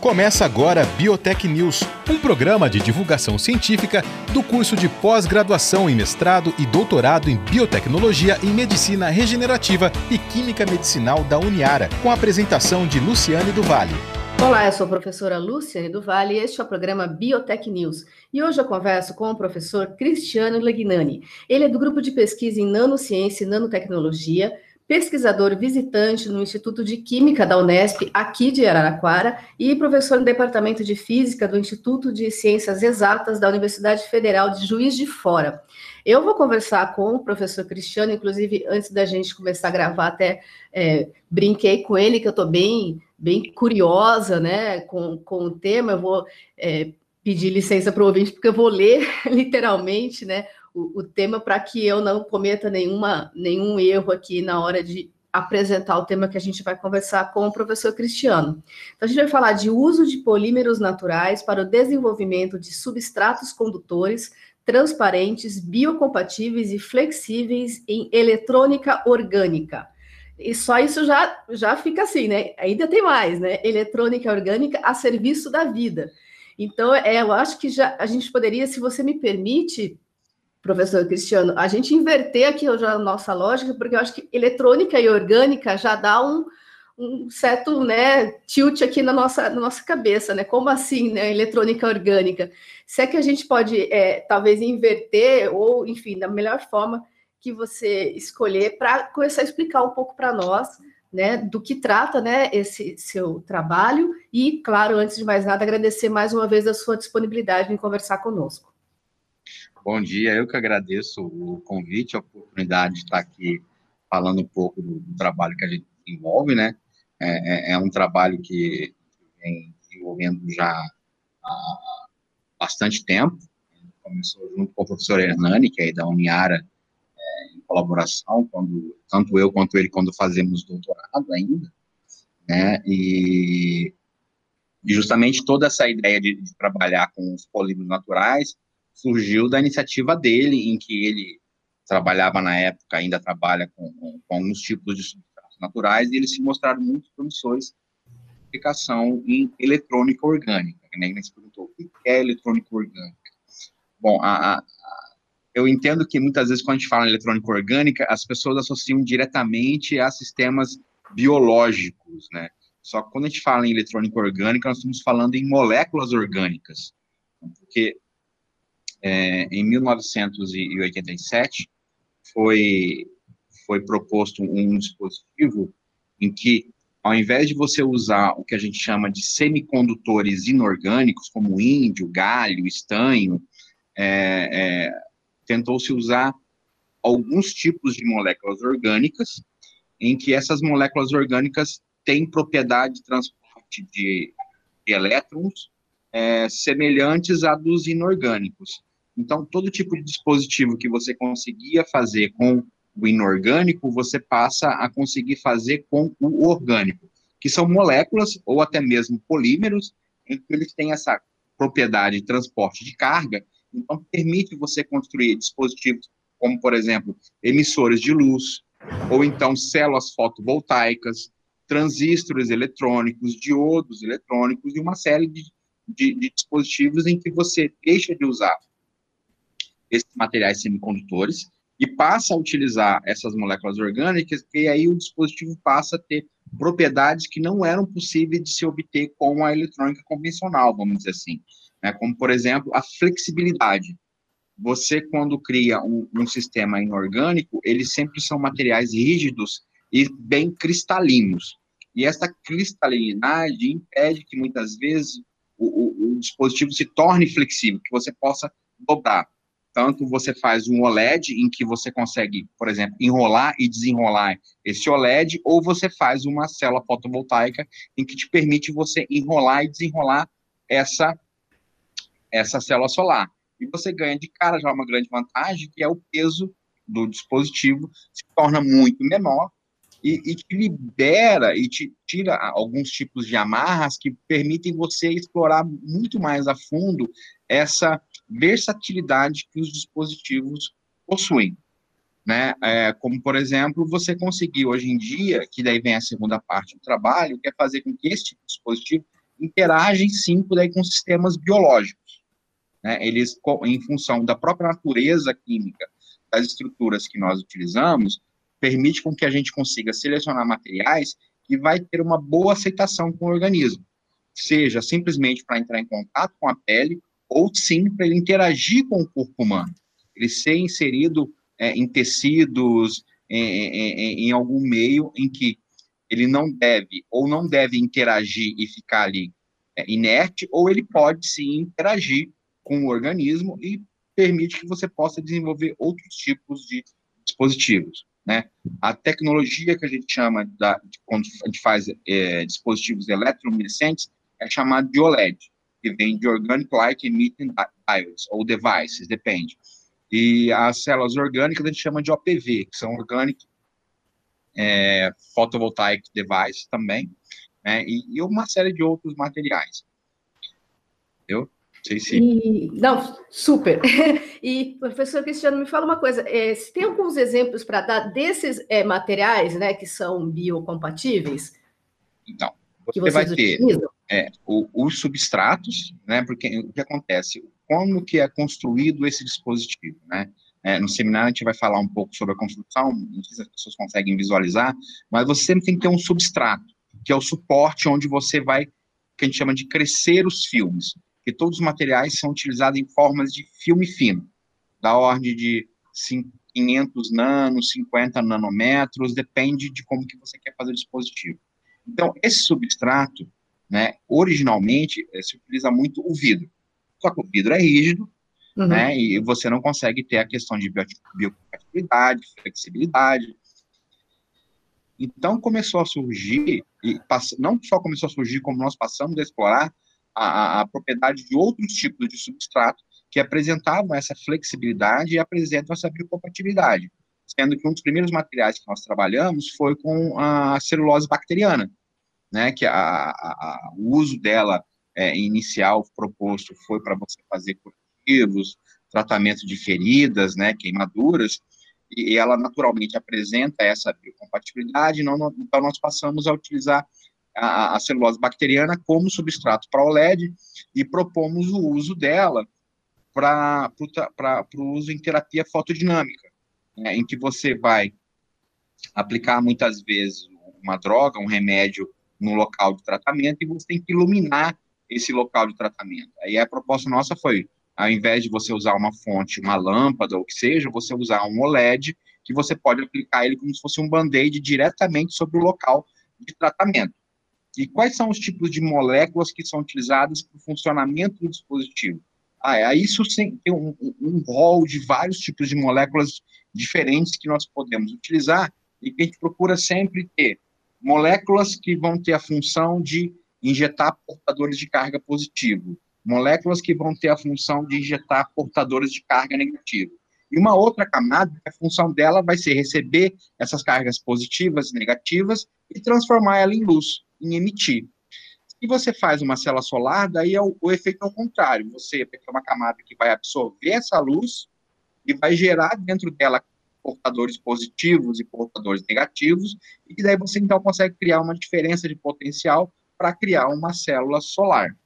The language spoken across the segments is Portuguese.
Começa agora Biotech News, um programa de divulgação científica do curso de pós-graduação em mestrado e doutorado em biotecnologia e medicina regenerativa e química medicinal da Uniara, com a apresentação de Luciane do Vale. Olá, eu sou a professora Luciane do Vale e este é o programa Biotech News. E hoje eu converso com o professor Cristiano Legnani. Ele é do grupo de pesquisa em nanociência e nanotecnologia pesquisador visitante no Instituto de Química da Unesp, aqui de Araraquara, e professor no Departamento de Física do Instituto de Ciências Exatas da Universidade Federal de Juiz de Fora. Eu vou conversar com o professor Cristiano, inclusive, antes da gente começar a gravar, até é, brinquei com ele, que eu estou bem, bem curiosa né, com, com o tema, eu vou é, pedir licença para o ouvinte, porque eu vou ler literalmente né, o, o tema para que eu não cometa nenhuma, nenhum erro aqui na hora de apresentar o tema que a gente vai conversar com o professor Cristiano. Então, a gente vai falar de uso de polímeros naturais para o desenvolvimento de substratos condutores transparentes, biocompatíveis e flexíveis em eletrônica orgânica. E só isso já, já fica assim, né? Ainda tem mais, né? Eletrônica orgânica a serviço da vida. Então, é, eu acho que já a gente poderia, se você me permite, professor Cristiano, a gente inverter aqui já a nossa lógica, porque eu acho que eletrônica e orgânica já dá um, um certo né, tilt aqui na nossa, na nossa cabeça, né? Como assim, né? Eletrônica orgânica? Se é que a gente pode, é, talvez, inverter, ou, enfim, da melhor forma que você escolher para começar a explicar um pouco para nós, né, do que trata, né, esse seu trabalho e, claro, antes de mais nada, agradecer mais uma vez a sua disponibilidade em conversar conosco. Bom dia, eu que agradeço o convite, a oportunidade de estar aqui falando um pouco do, do trabalho que a gente desenvolve, né? É, é, é um trabalho que vem desenvolvendo já há bastante tempo. Começou junto com o professor Hernani, que é da Uniara, é, em colaboração, quando, tanto eu quanto ele, quando fazemos doutorado ainda, né? E, e justamente toda essa ideia de, de trabalhar com os polímeros naturais surgiu da iniciativa dele, em que ele trabalhava na época, ainda trabalha com, com, com alguns tipos de substâncias naturais, e eles se mostraram muito promissores aplicação em eletrônica orgânica, que nem se perguntou, o que é eletrônica orgânica? Bom, a, a, eu entendo que muitas vezes quando a gente fala em eletrônica orgânica, as pessoas associam diretamente a sistemas biológicos, né? Só que quando a gente fala em eletrônica orgânica, nós estamos falando em moléculas orgânicas, porque é, em 1987, foi, foi proposto um dispositivo em que, ao invés de você usar o que a gente chama de semicondutores inorgânicos, como índio, galho, estanho, é, é, tentou-se usar alguns tipos de moléculas orgânicas, em que essas moléculas orgânicas têm propriedade de transporte de, de elétrons é, semelhantes a dos inorgânicos. Então, todo tipo de dispositivo que você conseguia fazer com o inorgânico, você passa a conseguir fazer com o orgânico, que são moléculas ou até mesmo polímeros, em que eles têm essa propriedade de transporte de carga, então permite você construir dispositivos como, por exemplo, emissores de luz, ou então células fotovoltaicas, transistores eletrônicos, diodos eletrônicos e uma série de, de, de dispositivos em que você deixa de usar esses materiais semicondutores e passa a utilizar essas moléculas orgânicas, e aí o dispositivo passa a ter propriedades que não eram possíveis de se obter com a eletrônica convencional, vamos dizer assim. Né? Como, por exemplo, a flexibilidade. Você, quando cria um, um sistema inorgânico, eles sempre são materiais rígidos e bem cristalinos. E essa cristalinidade impede que, muitas vezes, o, o, o dispositivo se torne flexível, que você possa dobrar. Tanto você faz um OLED, em que você consegue, por exemplo, enrolar e desenrolar esse OLED, ou você faz uma célula fotovoltaica, em que te permite você enrolar e desenrolar essa, essa célula solar. E você ganha de cara já uma grande vantagem, que é o peso do dispositivo se torna muito menor e, e, te libera e te tira alguns tipos de amarras que permitem você explorar muito mais a fundo essa versatilidade que os dispositivos possuem. Né? É, como, por exemplo, você conseguir hoje em dia, que daí vem a segunda parte do trabalho, que é fazer com que esse tipo de dispositivo interagem sim daí, com sistemas biológicos. Né? Eles, em função da própria natureza química das estruturas que nós utilizamos, permite com que a gente consiga selecionar materiais que vai ter uma boa aceitação com o organismo, seja simplesmente para entrar em contato com a pele, ou sim para ele interagir com o corpo humano, ele ser inserido é, em tecidos, em, em, algum meio em que ele não deve ou não deve interagir e ficar ali é, inerte, ou ele pode sim interagir com o organismo e permite que você possa desenvolver outros tipos de dispositivos. Né? A tecnologia que a gente chama da, de, quando a gente faz é, dispositivos eletroluminescentes é chamada de OLED, que vem de Organic Light Emitting Diodes, ou devices, depende. E as células orgânicas a gente chama de OPV, que são Organic é, Photovoltaic Device também, né, e, e, uma série de outros materiais. Eu sei se... E, não, super. E, professor Cristiano, me fala uma coisa, é, se tem alguns exemplos para dar desses é, materiais, né, que são biocompatíveis? Então, você vai ter é, o, os substratos, né, porque o que acontece, como que é construído esse dispositivo, né? É, no seminário a gente vai falar um pouco sobre a construção, não sei se as pessoas conseguem visualizar, mas você sempre tem que ter um substrato, que é o suporte onde você vai, que a gente chama de crescer os filmes, que todos os materiais são utilizados em formas de filme fino, da ordem de 500 nanos, 50 nanômetros, depende de como que você quer fazer o dispositivo. Então, esse substrato, né, originalmente, eh, se utiliza muito o vidro. Só que o vidro é rígido, uhum. né? E você não consegue ter a questão de biocompatibilidade, flexibilidade. Então começou a surgir, e não só começou a surgir, como nós passamos a explorar a, a, propriedade de outros tipos de substrato que apresentavam essa flexibilidade e apresentam essa biocompatibilidade. Sendo que um dos primeiros materiais que nós trabalhamos foi com a celulose bacteriana, né, que a, a, o uso dela é, inicial proposto foi para você fazer curativos, tratamento de feridas, né, queimaduras, e ela naturalmente apresenta essa biocompatibilidade, então nós passamos a utilizar a, a celulose bacteriana como substrato para OLED e propomos o uso dela para o uso em terapia fotodinâmica, né, em que você vai aplicar muitas vezes uma droga, um remédio no local de tratamento e você tem que iluminar esse local de tratamento. Aí a proposta nossa foi, ao invés de você usar uma fonte, uma lâmpada ou o que seja, você usar um OLED, que você pode aplicar ele como se fosse um band-aid diretamente sobre o local de tratamento. E quais são os tipos de moléculas que são utilizadas para o funcionamento do dispositivo? Ah, é, isso tem um, um rol de vários tipos de moléculas diferentes que nós podemos utilizar e que a gente procura sempre ter moléculas que vão ter a função de injetar portadores de carga positivo, moléculas que vão ter a função de injetar portadores de carga negativa. E uma outra camada, a função dela vai ser receber essas cargas positivas e negativas e transformar ela em luz, em emitir. Se você faz uma célula solar, daí é o, o efeito é o contrário. Você tem uma camada que vai absorver essa luz e vai gerar dentro dela portadores positivos e portadores negativos, e daí você então consegue criar uma diferença de potencial para criar uma célula solar.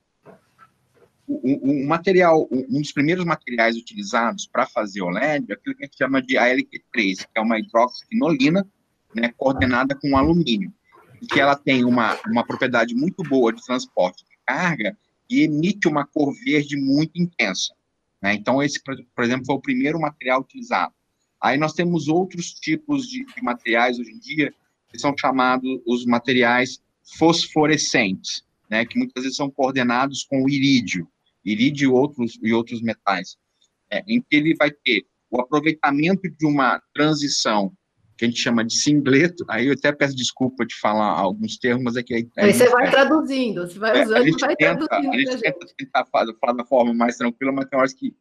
O, o, material, um dos primeiros materiais utilizados para fazer OLED é aquilo que a gente chama de ALQ3, que é uma hidroxiquinolina, né, coordenada com alumínio, que ela tem uma, uma propriedade muito boa de transporte de carga e emite uma cor verde muito intensa. Né? Então, esse, por exemplo, foi o primeiro material utilizado. Aí nós temos outros tipos de, de materiais hoje em dia, que são chamados os materiais fosforescentes, né, que muitas vezes são coordenados com o irídio, irídio e outros, e outros metais, é, em que ele vai ter o aproveitamento de uma transição que a gente chama de singleto, aí eu até peço desculpa de falar alguns termos, mas é que... Aí você vai é, traduzindo, você vai usando, é, vai tenta, traduzindo. A gente tenta, tentar falar, falar da forma mais tranquila, mas tem horas que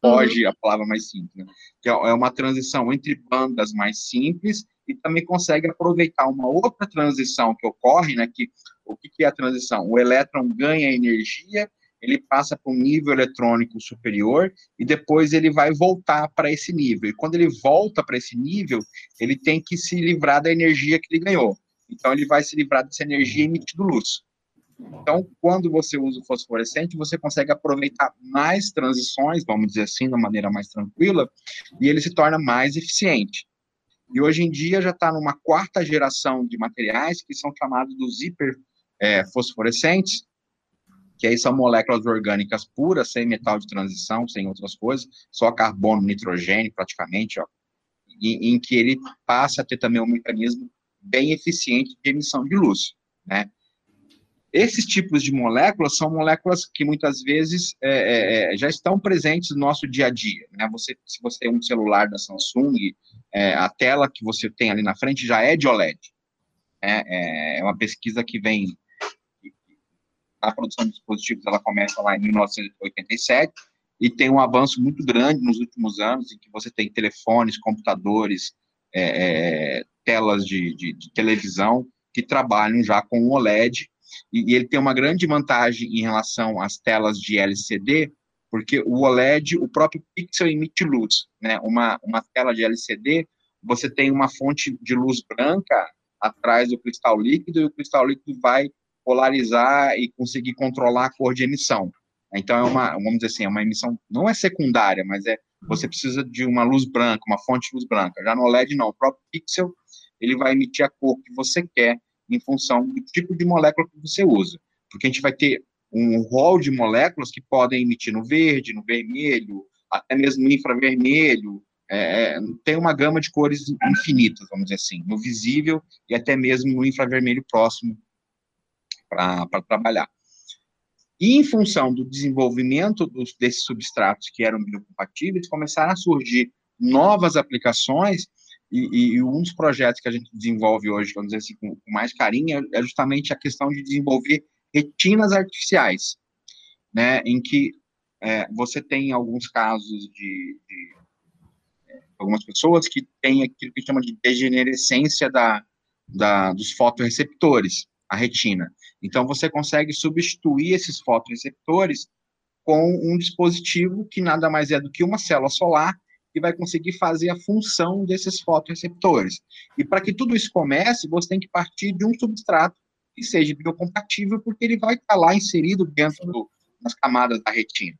foge uhum. a palavra mais simples, né? que é, é uma transição entre bandas mais simples e também consegue aproveitar uma outra transição que ocorre, né, que o que, que é a transição? O elétron ganha energia, ele passa para um nível eletrônico superior e depois ele vai voltar para esse nível. E quando ele volta para esse nível, ele tem que se livrar da energia que ele ganhou. Então ele vai se livrar dessa energia emitindo luz. Então, quando você usa o fosforescente, você consegue aproveitar mais transições, vamos dizer assim, de maneira mais tranquila, e ele se torna mais eficiente. E hoje em dia já está numa quarta geração de materiais que são chamados dos hiperfosforescentes, é, que aí são moléculas orgânicas puras, sem metal de transição, sem outras coisas, só carbono, nitrogênio praticamente, ó, em, em que ele passa a ter também um mecanismo bem eficiente de emissão de luz, né? Esses tipos de moléculas são moléculas que muitas vezes é, é, é, já estão presentes no nosso dia a dia. Né? Você, se você tem um celular da Samsung, é, a tela que você tem ali na frente já é de OLED. Né? É, é uma pesquisa que vem. A produção de dispositivos ela começa lá em 1987 e tem um avanço muito grande nos últimos anos, em que você tem telefones, computadores, é, telas de, de, de televisão que trabalham já com OLED e, e ele tem uma grande vantagem em relação às telas de LCD, porque o OLED, o próprio pixel emite luz, né? Uma, uma tela de LCD, você tem uma fonte de luz branca atrás do cristal líquido, e o cristal líquido vai polarizar e conseguir controlar a cor de emissão. Então, é uma, vamos dizer assim, é uma emissão, não é secundária, mas é, você precisa de uma luz branca, uma fonte de luz branca. Já no OLED, não, o próprio pixel, ele vai emitir a cor que você quer, em função do tipo de molécula que você usa. Porque a gente vai ter um rol de moléculas que podem emitir no verde, no vermelho, até mesmo no infravermelho, é, é tem uma gama de cores infinitas, vamos dizer assim, no visível e até mesmo no infravermelho próximo para trabalhar. E em função do desenvolvimento dos, desses substratos que eram biocompatíveis, começaram a surgir novas aplicações e, e, um dos projetos que a gente desenvolve hoje, vamos dizer assim, com, mais carinho, é, é justamente a questão de desenvolver retinas artificiais, né, em que é, você tem alguns casos de, de é, algumas pessoas que têm aquilo que chama de degenerescência da, da, dos fotoreceptores, a retina. Então, você consegue substituir esses fotoreceptores com um dispositivo que nada mais é do que uma célula solar que vai conseguir fazer a função desses fotoreceptores. E para que tudo isso comece, você tem que partir de um substrato que seja biocompatível, porque ele vai estar lá inserido dentro do, das camadas da retina.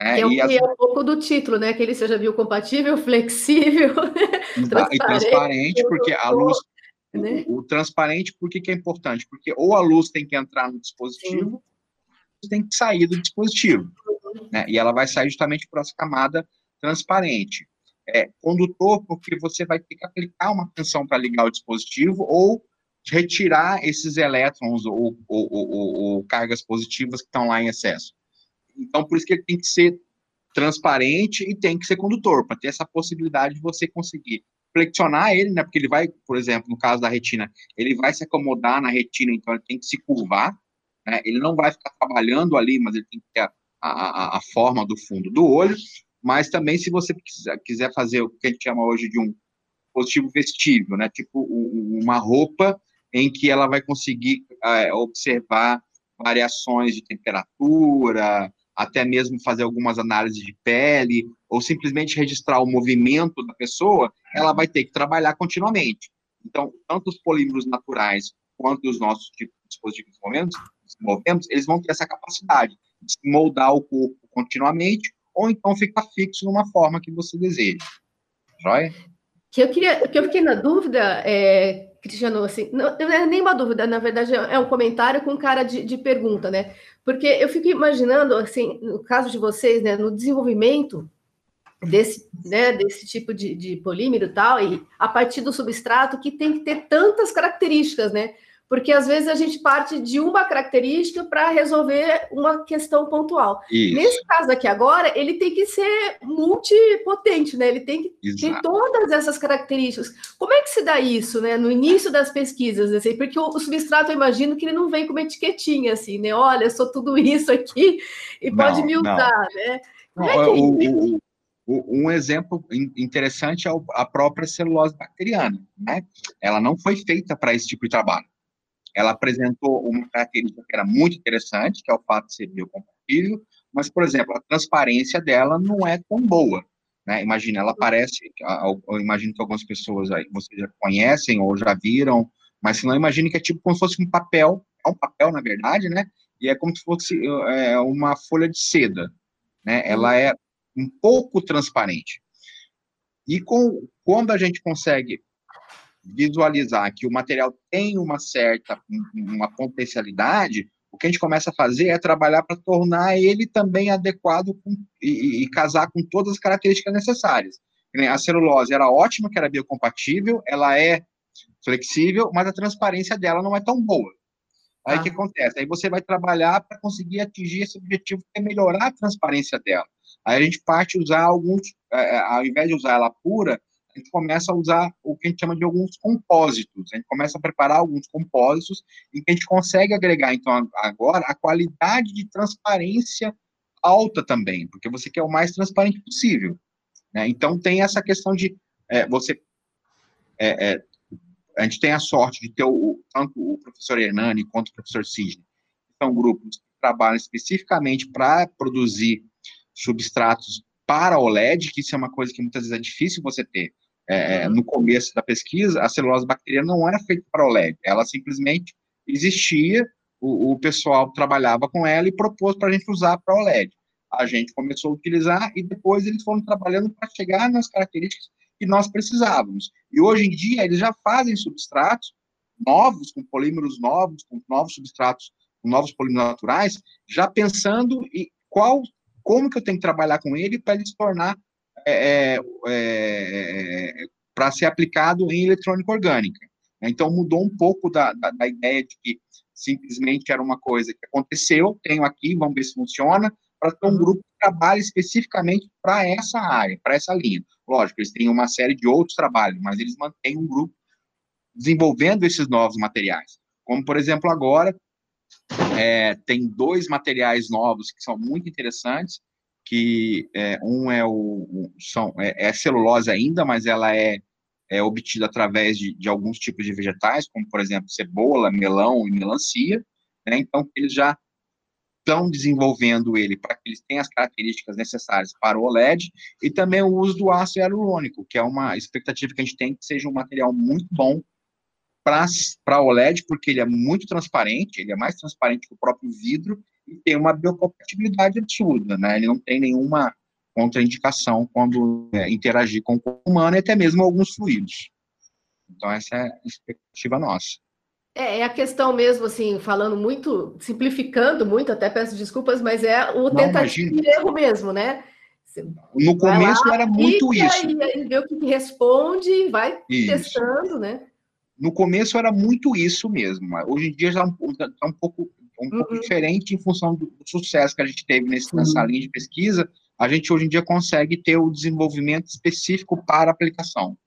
Né? É, o que as... é um pouco do título, né? Que ele seja biocompatível, flexível, transparente, e transparente, porque a luz, né? o, o, transparente, por que, que é importante? Porque ou a luz tem que entrar no dispositivo, Sim. tem que sair do dispositivo, né? E ela vai sair justamente por essa camada transparente. É, condutor, porque você vai ter que aplicar uma tensão para ligar o dispositivo ou retirar esses elétrons ou, ou, ou, ou, cargas positivas que estão lá em excesso. Então, por isso que ele tem que ser transparente e tem que ser condutor, para ter essa possibilidade de você conseguir flexionar ele, né, porque ele vai, por exemplo, no caso da retina, ele vai se acomodar na retina, então ele tem que se curvar, né, ele não vai ficar trabalhando ali, mas ele tem que ter a, a, a forma do fundo do olho, mas também se você quiser, fazer o que a gente chama hoje de um dispositivo vestível, né, tipo uma roupa em que ela vai conseguir é, observar variações de temperatura, até mesmo fazer algumas análises de pele, ou simplesmente registrar o movimento da pessoa, ela vai ter que trabalhar continuamente. Então, tanto os polímeros naturais quanto os nossos tipos de dispositivos que desenvolvemos, eles vão ter essa capacidade de moldar o corpo continuamente ou então ficar fixo numa forma que você deseja. Joia? Que eu queria, que eu fiquei na dúvida, é, Cristiano, assim, não, não é nem uma dúvida, na verdade é um comentário com cara de, de pergunta, né? Porque eu fico imaginando, assim, no caso de vocês, né, no desenvolvimento desse, né, desse tipo de, de polímero e tal, e a partir do substrato que tem que ter tantas características, né? Porque às vezes a gente parte de uma característica para resolver uma questão pontual. Isso. Nesse caso aqui agora, ele tem que ser multipotente, né? Ele tem que Exato. ter todas essas características. Como é que se dá isso, né? No início das pesquisas, assim, porque o, substrato eu imagino que ele não vem com uma etiquetinha assim, né? Olha, eu sou tudo isso aqui e não, pode me usar, não. né? Como é que é o, um exemplo interessante é a própria celulose bacteriana, né? Ela não foi feita para esse tipo de trabalho ela apresentou uma característica que era muito interessante, que é o fato de ser biocompatível, mas, por exemplo, a transparência dela não é tão boa. Né? Imagina, ela parece, eu imagino que algumas pessoas aí, vocês já conhecem ou já viram, mas se não, imagine que é tipo como se fosse um papel é um papel, na verdade, né? E é como se fosse é, uma folha de seda, né? Ela é um pouco transparente. E com, quando a gente consegue visualizar que o material tem uma certa, uma potencialidade, o que a gente começa a fazer é trabalhar para tornar ele também adequado com, e, e, casar com todas as características necessárias. A celulose era ótima, que era biocompatível, ela é flexível, mas a transparência dela não é tão boa. Aí o ah. que acontece? Aí você vai trabalhar para conseguir atingir esse objetivo, que é melhorar a transparência dela. Aí a gente parte usar alguns, é, é, ao invés de usar ela pura, a gente começa a usar o que a gente chama de alguns compósitos. A gente começa a preparar alguns compósitos em que a gente consegue agregar, então, agora, a qualidade de transparência alta também, porque você quer o mais transparente possível. Né? Então, tem essa questão de é, você. É, é, a gente tem a sorte de ter o, tanto o professor Hernani quanto o professor Sidney, são grupos que trabalham especificamente para produzir substratos para OLED, que isso é uma coisa que muitas vezes é difícil você ter. É, é, no começo da pesquisa, a celulose bacteriana não era feita para OLED, ela simplesmente existia, o, o pessoal trabalhava com ela e propôs para a gente usar para OLED. A gente começou a utilizar e depois eles foram trabalhando para chegar nas características que nós precisávamos. E hoje em dia eles já fazem substratos novos, com polímeros novos, com novos substratos, com novos polímeros naturais, já pensando em qual como que eu tenho que trabalhar com ele para ele se tornar é, é, é para ser aplicado em eletrônica orgânica. Então, mudou um pouco da, da, da, ideia de que simplesmente era uma coisa que aconteceu, tenho aqui, vamos ver se funciona, para ter um uhum. grupo que trabalhe especificamente para essa área, para essa linha. Lógico, eles têm uma série de outros trabalhos, mas eles mantêm um grupo desenvolvendo esses novos materiais. Como, por exemplo, agora, é, tem dois materiais novos que são muito interessantes, que é, um é o são, é, é, celulose ainda, mas ela é, é obtida através de, de, alguns tipos de vegetais, como por exemplo cebola, melão e melancia. Né? Então eles já estão desenvolvendo ele para que eles tenham as características necessárias para o OLED e também o uso do ácido hialurônico, que é uma expectativa que a gente tem que seja um material muito bom para OLED, porque ele é muito transparente, ele é mais transparente que o próprio vidro tem uma biocompatibilidade absurda, né? Ele não tem nenhuma contraindicação quando é, interagir com o corpo humano e até mesmo alguns fluidos. Então, essa é a expectativa nossa. É, é a questão mesmo, assim, falando muito, simplificando muito, até peço desculpas, mas é o tentativa e erro mesmo, né? Você no começo lá, era muito isso. E aí vê o que responde, vai isso. testando, né? No começo era muito isso mesmo, hoje em dia já está é um pouco, um pouco uhum. diferente em função do, sucesso que a gente teve nesse, nessa linha de pesquisa. A gente hoje em dia consegue ter o desenvolvimento específico para aplicação.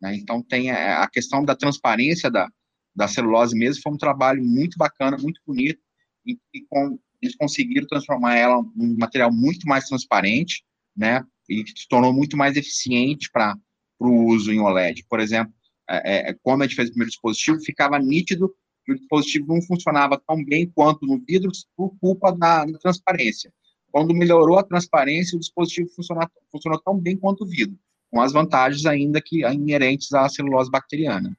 Né? Então, tem a, a, questão da transparência da, da celulose mesmo, foi um trabalho muito bacana, muito bonito, e, e com, eles conseguiram transformar ela num material muito mais transparente, né? E se tornou muito mais eficiente para o uso em OLED. Por exemplo, é, é, quando a gente fez o primeiro dispositivo, ficava nítido que o dispositivo não funcionava tão bem quanto no vidro por culpa da, da transparência. Quando melhorou a transparência, o dispositivo funcionou, funcionou tão bem quanto o vidro, com as vantagens ainda que inerentes à celulose bacteriana.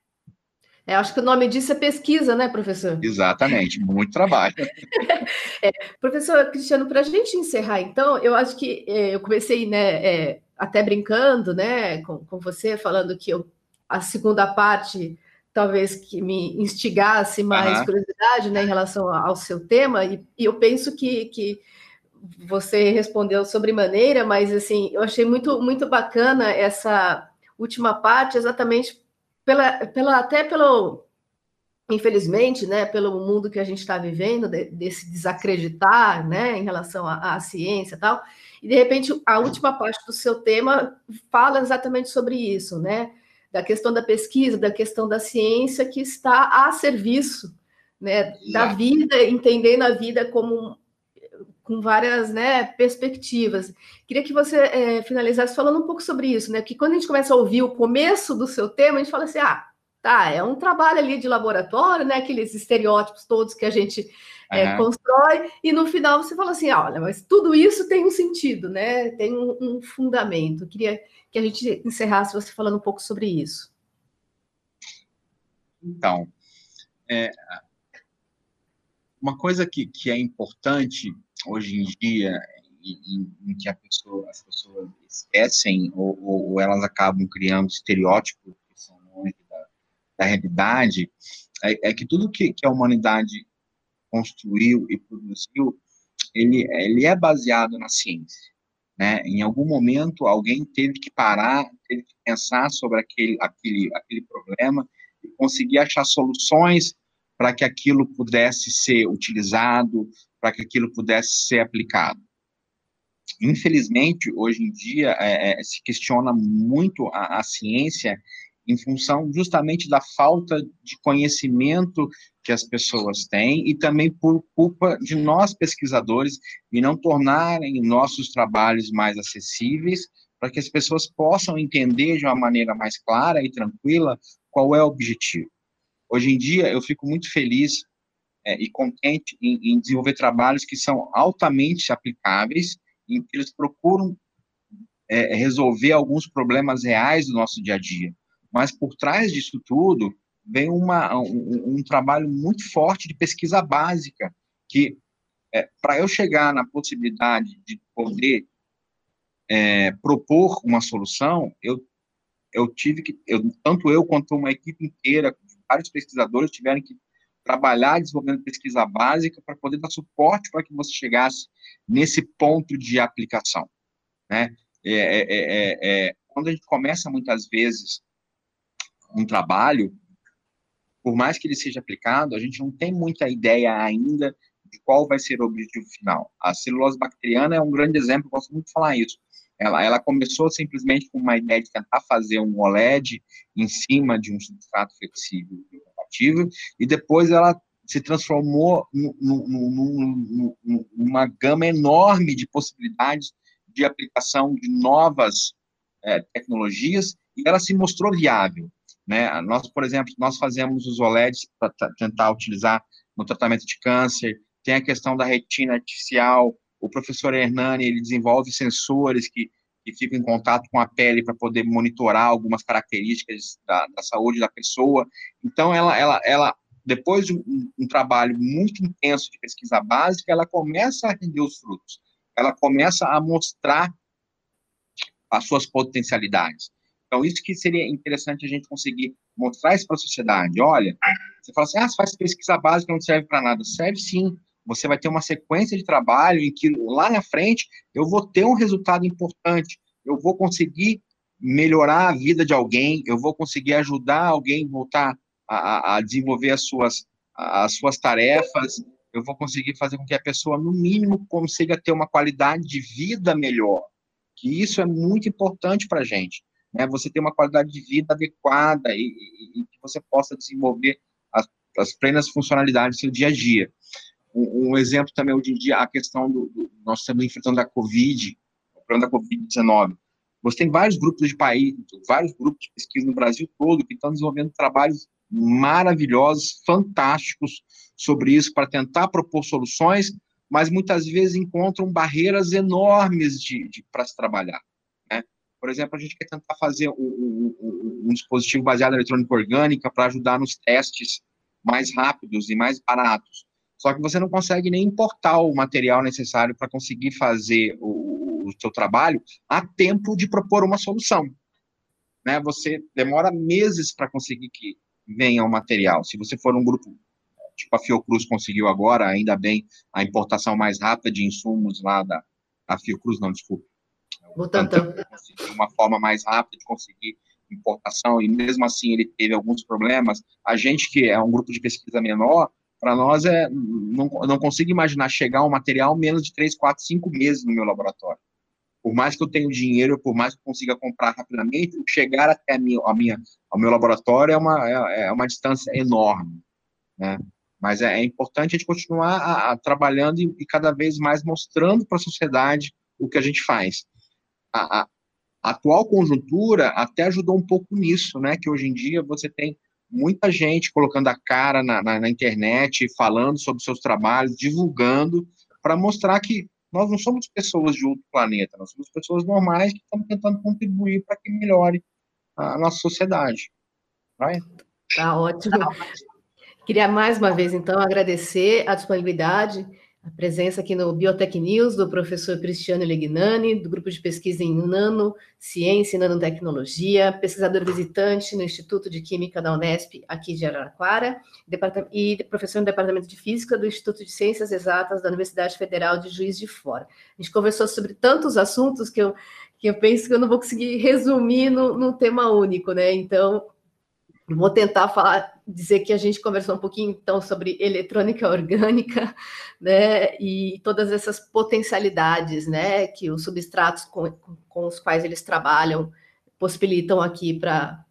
É, acho que o nome disso é pesquisa, né, professor? Exatamente, muito trabalho. é, professor Cristiano, para a gente encerrar, então, eu acho que é, eu comecei, né, é, até brincando, né, com, com você, falando que eu a segunda parte talvez que me instigasse mais uhum. curiosidade né, em relação ao seu tema, e, e eu penso que, que você respondeu sobre maneira, mas assim, eu achei muito, muito bacana essa última parte, exatamente pela, pela até pelo infelizmente, né, pelo mundo que a gente está vivendo, de, desse desacreditar, né, em relação à, à ciência e tal, e de repente a última parte do seu tema fala exatamente sobre isso, né, da questão da pesquisa, da questão da ciência que está a serviço né, da vida, entendendo a vida como com várias né, perspectivas. Queria que você é, finalizasse falando um pouco sobre isso, né? Que quando a gente começa a ouvir o começo do seu tema, a gente fala assim: ah, tá, é um trabalho ali de laboratório, né? Aqueles estereótipos todos que a gente é, uhum. constrói, e no final você fala assim: olha, mas tudo isso tem um sentido, né? Tem um, um fundamento. Queria que a gente encerrasse você falando um pouco sobre isso. Então, é, uma coisa que, que é importante hoje em dia, em, em que pessoa, as pessoas esquecem ou, ou, ou, elas acabam criando estereótipos que são longe da, da realidade, é, é, que tudo que, que a humanidade construiu e produziu, ele, ele é baseado na ciência. Né? Em algum momento, alguém teve que parar, teve que pensar sobre aquele, aquele, aquele problema e conseguir achar soluções para que aquilo pudesse ser utilizado, para que aquilo pudesse ser aplicado. Infelizmente, hoje em dia, é, é, se questiona muito a, a ciência em função justamente da falta de conhecimento que as pessoas têm e também por culpa de nós pesquisadores e não tornarem nossos trabalhos mais acessíveis para que as pessoas possam entender de uma maneira mais clara e tranquila qual é o objetivo. Hoje em dia, eu fico muito feliz é, e contente em, em, desenvolver trabalhos que são altamente aplicáveis, em que eles procuram é, resolver alguns problemas reais do nosso dia a dia. Mas por trás disso tudo, vem uma, um, um trabalho muito forte de pesquisa básica, que é, para eu chegar na possibilidade de poder é, propor uma solução, eu, eu tive que, eu, tanto eu quanto uma equipe inteira, vários pesquisadores tiveram que trabalhar desenvolvendo pesquisa básica para poder dar suporte para que você chegasse nesse ponto de aplicação, né? É, é, é, é, quando a gente começa muitas vezes um trabalho, por mais que ele seja aplicado, a gente não tem muita ideia ainda de qual vai ser o objetivo final. A celulose bacteriana é um grande exemplo, gosto muito de falar isso. Ela, ela começou simplesmente com uma ideia de tentar fazer um OLED em cima de um substrato flexível e compatível, e depois ela se transformou numa gama enorme de possibilidades de aplicação de novas é, tecnologias, e ela se mostrou viável. Né? Nós, por exemplo, nós fazemos os OLEDs para tentar utilizar no tratamento de câncer, tem a questão da retina artificial, o professor Hernani, ele desenvolve sensores que, que ficam em contato com a pele para poder monitorar algumas características da, da, saúde da pessoa. Então, ela, ela, ela depois de um, um trabalho muito intenso de pesquisa básica, ela começa a render os frutos. Ela começa a mostrar as suas potencialidades. Então, isso que seria interessante a gente conseguir mostrar isso para a sociedade. Olha, você fala assim, ah, você faz pesquisa básica, não serve para nada. Serve sim. Você vai ter uma sequência de trabalho em que lá na frente eu vou ter um resultado importante. Eu vou conseguir melhorar a vida de alguém, eu vou conseguir ajudar alguém voltar a, a desenvolver as suas, as suas tarefas, eu vou conseguir fazer com que a pessoa, no mínimo, consiga ter uma qualidade de vida melhor. Que isso é muito importante para a gente né, você ter uma qualidade de vida adequada e, e, e que você possa desenvolver as, as, plenas funcionalidades do seu dia a dia. Um, um, exemplo também hoje em dia, a questão do, do nós estamos enfrentando a Covid, o problema da Covid-19. Você tem vários grupos de país, vários grupos de pesquisa no Brasil todo que estão desenvolvendo trabalhos maravilhosos, fantásticos sobre isso para tentar propor soluções, mas muitas vezes encontram barreiras enormes de, de para se trabalhar. Por exemplo, a gente quer tentar fazer um, um, um dispositivo baseado em eletrônica orgânica para ajudar nos testes mais rápidos e mais baratos. Só que você não consegue nem importar o material necessário para conseguir fazer o, o seu trabalho a tempo de propor uma solução. Né? Você demora meses para conseguir que venha o material. Se você for um grupo tipo a Fiocruz conseguiu agora, ainda bem, a importação mais rápida de insumos lá da a Fiocruz, não, desculpa, Butantan. Uma forma mais rápida de conseguir importação, e mesmo assim ele teve alguns problemas. A gente, que é um grupo de pesquisa menor, para nós é não, não consigo imaginar chegar um material menos de 3, 4, 5 meses no meu laboratório. Por mais que eu tenha dinheiro, por mais que eu consiga comprar rapidamente, chegar até a minha, a minha, ao meu laboratório é uma, é, é uma distância enorme. Né? Mas é, é importante a gente continuar a, a, trabalhando e, e cada vez mais mostrando para a sociedade o que a gente faz a, a, atual conjuntura até ajudou um pouco nisso, né? Que hoje em dia você tem muita gente colocando a cara na, na, na internet, falando sobre seus trabalhos, divulgando, para mostrar que nós não somos pessoas de outro planeta, nós somos pessoas normais que estamos tentando contribuir para que melhore a nossa sociedade. Vai? Tá ótimo. Queria mais uma vez, então, agradecer a disponibilidade a presença aqui no Biotech News do professor Cristiano Legnani, do grupo de pesquisa em Nanociência e Nanotecnologia, pesquisador visitante no Instituto de Química da Unesp, aqui de Araraquara, e professor no Departamento de Física do Instituto de Ciências Exatas da Universidade Federal de Juiz de Fora. A gente conversou sobre tantos assuntos que eu, que eu penso que eu não vou conseguir resumir num tema único, né? Então, Vou tentar falar, dizer que a gente conversou um pouquinho então sobre eletrônica orgânica, né, e todas essas potencialidades, né, que os substratos com, com os quais eles trabalham possibilitam aqui para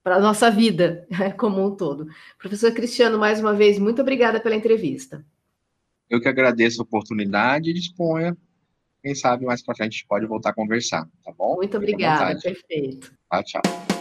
para a nossa vida né, como um todo. Professor Cristiano, mais uma vez, muito obrigada pela entrevista. Eu que agradeço a oportunidade e disponha. Quem sabe mais para frente a gente pode voltar a conversar, tá bom? Muito obrigada, perfeito. Tchau, tchau.